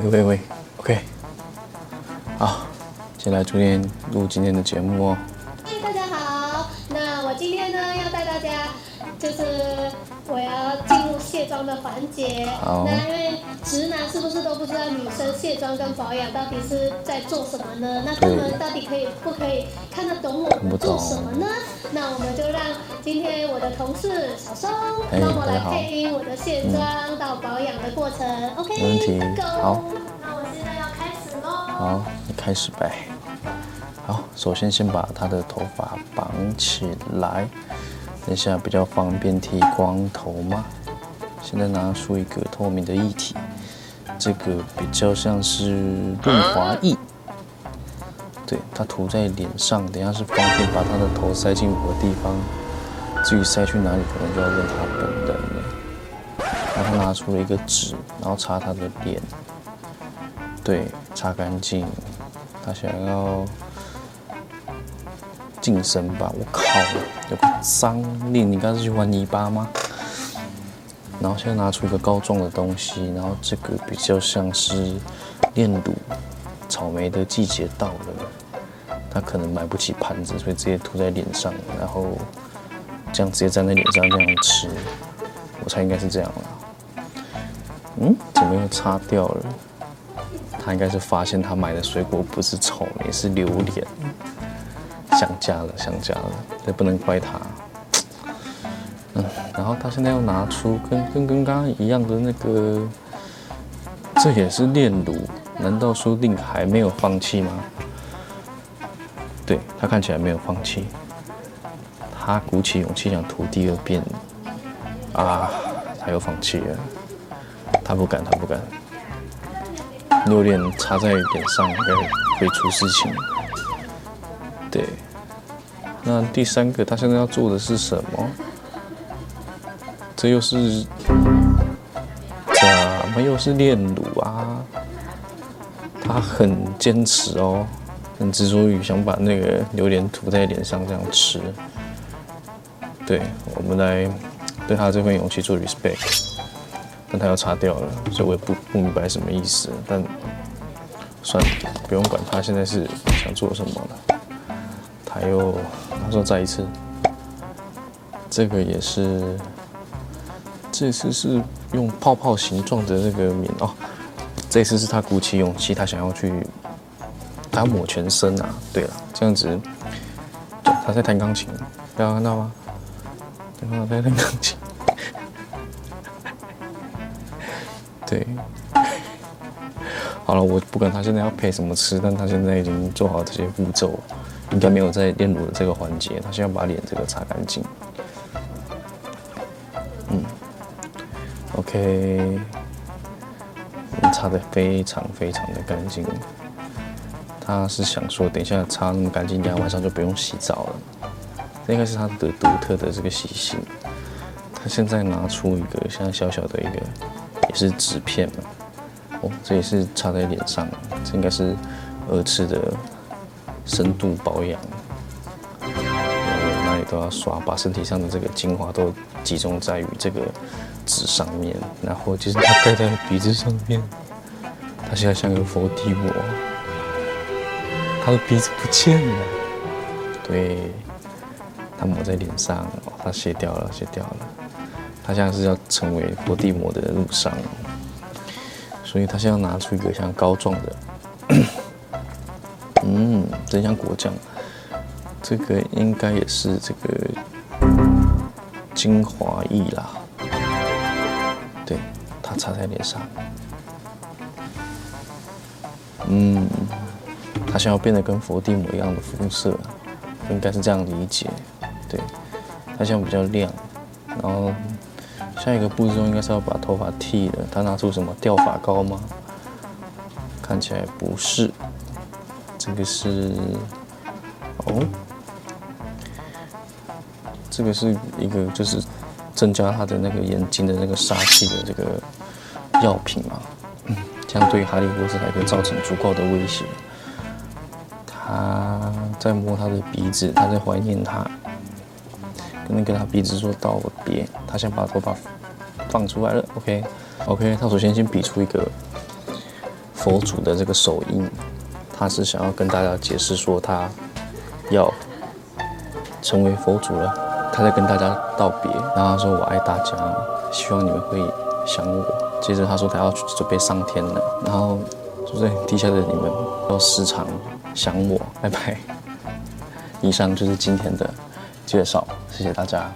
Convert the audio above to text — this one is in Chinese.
喂喂喂，OK，好，先来今天录今天的节目哦。嗨，大家好，那我今天呢要带大家，就是我要进入卸妆的环节。那因为直男是不是都不知道女生卸妆跟保养到底是在做什么呢？那他们到底可以不可以看得懂我做什么呢？那我们就让今天我的同事小松帮我来配音我的卸妆到保养的过程。OK，没问题。好，那我现在要开始喽。好，你开始呗。好，首先先把他的头发绑起来，等一下比较方便剃光头嘛。现在拿出一个透明的液体，这个比较像是润滑液。对，它涂在脸上，等下是方便把他的头塞进我的地方。至于塞去哪里，可能就要问他本人了。然后他拿出了一个纸，然后擦他的脸。对，擦干净。他想要净身吧？我靠，有个脏脸！你刚是去玩泥巴吗？然后现在拿出一个膏状的东西，然后这个比较像是炼乳。草莓的季节到了，他可能买不起盘子，所以直接涂在脸上，然后这样直接粘在脸上这样吃，我猜应该是这样了。嗯，怎么又擦掉了？他应该是发现他买的水果不是草莓，是榴莲，想家了，想家了，这不能怪他。然后他现在要拿出跟跟跟刚刚一样的那个，这也是炼乳。难道说不定还没有放弃吗？对，他看起来没有放弃，他鼓起勇气想涂第二遍，啊，他又放弃了，他不敢，他不敢，榴莲擦在脸上会会出事情。对，那第三个他现在要做的是什么？这又是怎么又是炼乳啊？他很坚持哦，很执着于想把那个榴莲涂在脸上这样吃。对，我们来对他这份勇气做 respect，但他要擦掉了，所以我也不不明白什么意思。但算了，不用管他现在是想做什么了。他又他说再一次，这个也是，这次是用泡泡形状的那个棉哦。这次是他鼓起勇气，他想要去，他要抹全身啊！对了，这样子，他在弹钢琴，大家看到吗？他在弹钢琴。对，好了，我不管他现在要配什么吃，但他现在已经做好这些步骤，应该没有在炼乳的这个环节，他先要把脸这个擦干净。，OK。擦得非常非常的干净，他是想说，等一下擦那么干净，今天晚上就不用洗澡了。这应该是他的独特的这个习性。他现在拿出一个像小小的一个，也是纸片嘛。哦，这也是擦在脸上，这应该是二次的深度保养。都要刷，把身体上的这个精华都集中在于这个纸上面，然后就是他盖在鼻子上面。他现在像个佛地魔，他的鼻子不见了。对，他抹在脸上，哦，他卸掉了，卸掉了。他现在是要成为佛地魔的路上，所以他现在要拿出一个像膏状的，嗯，真像果酱。这个应该也是这个精华液啦。对，它擦在脸上。嗯，他想要变得跟佛地魔一样的肤色，应该是这样理解。对，他现在比较亮。然后下一个步骤应该是要把头发剃了。他拿出什么掉发膏吗？看起来不是，这个是哦，这个是一个就是增加他的那个眼睛的那个杀气的这个药品嘛。这样对哈利波特还可以造成足够的威胁。他在摸他的鼻子，他在怀念他，跟那个他鼻子说道别。他想把头发放出来了。OK，OK，他首先先比出一个佛祖的这个手印，他是想要跟大家解释说他要成为佛祖了，他在跟大家道别，然后他说我爱大家，希望你们会想我。接着他说他要准备上天了，然后就在地下的你们要时常想我，拜拜。以上就是今天的介绍，谢谢大家。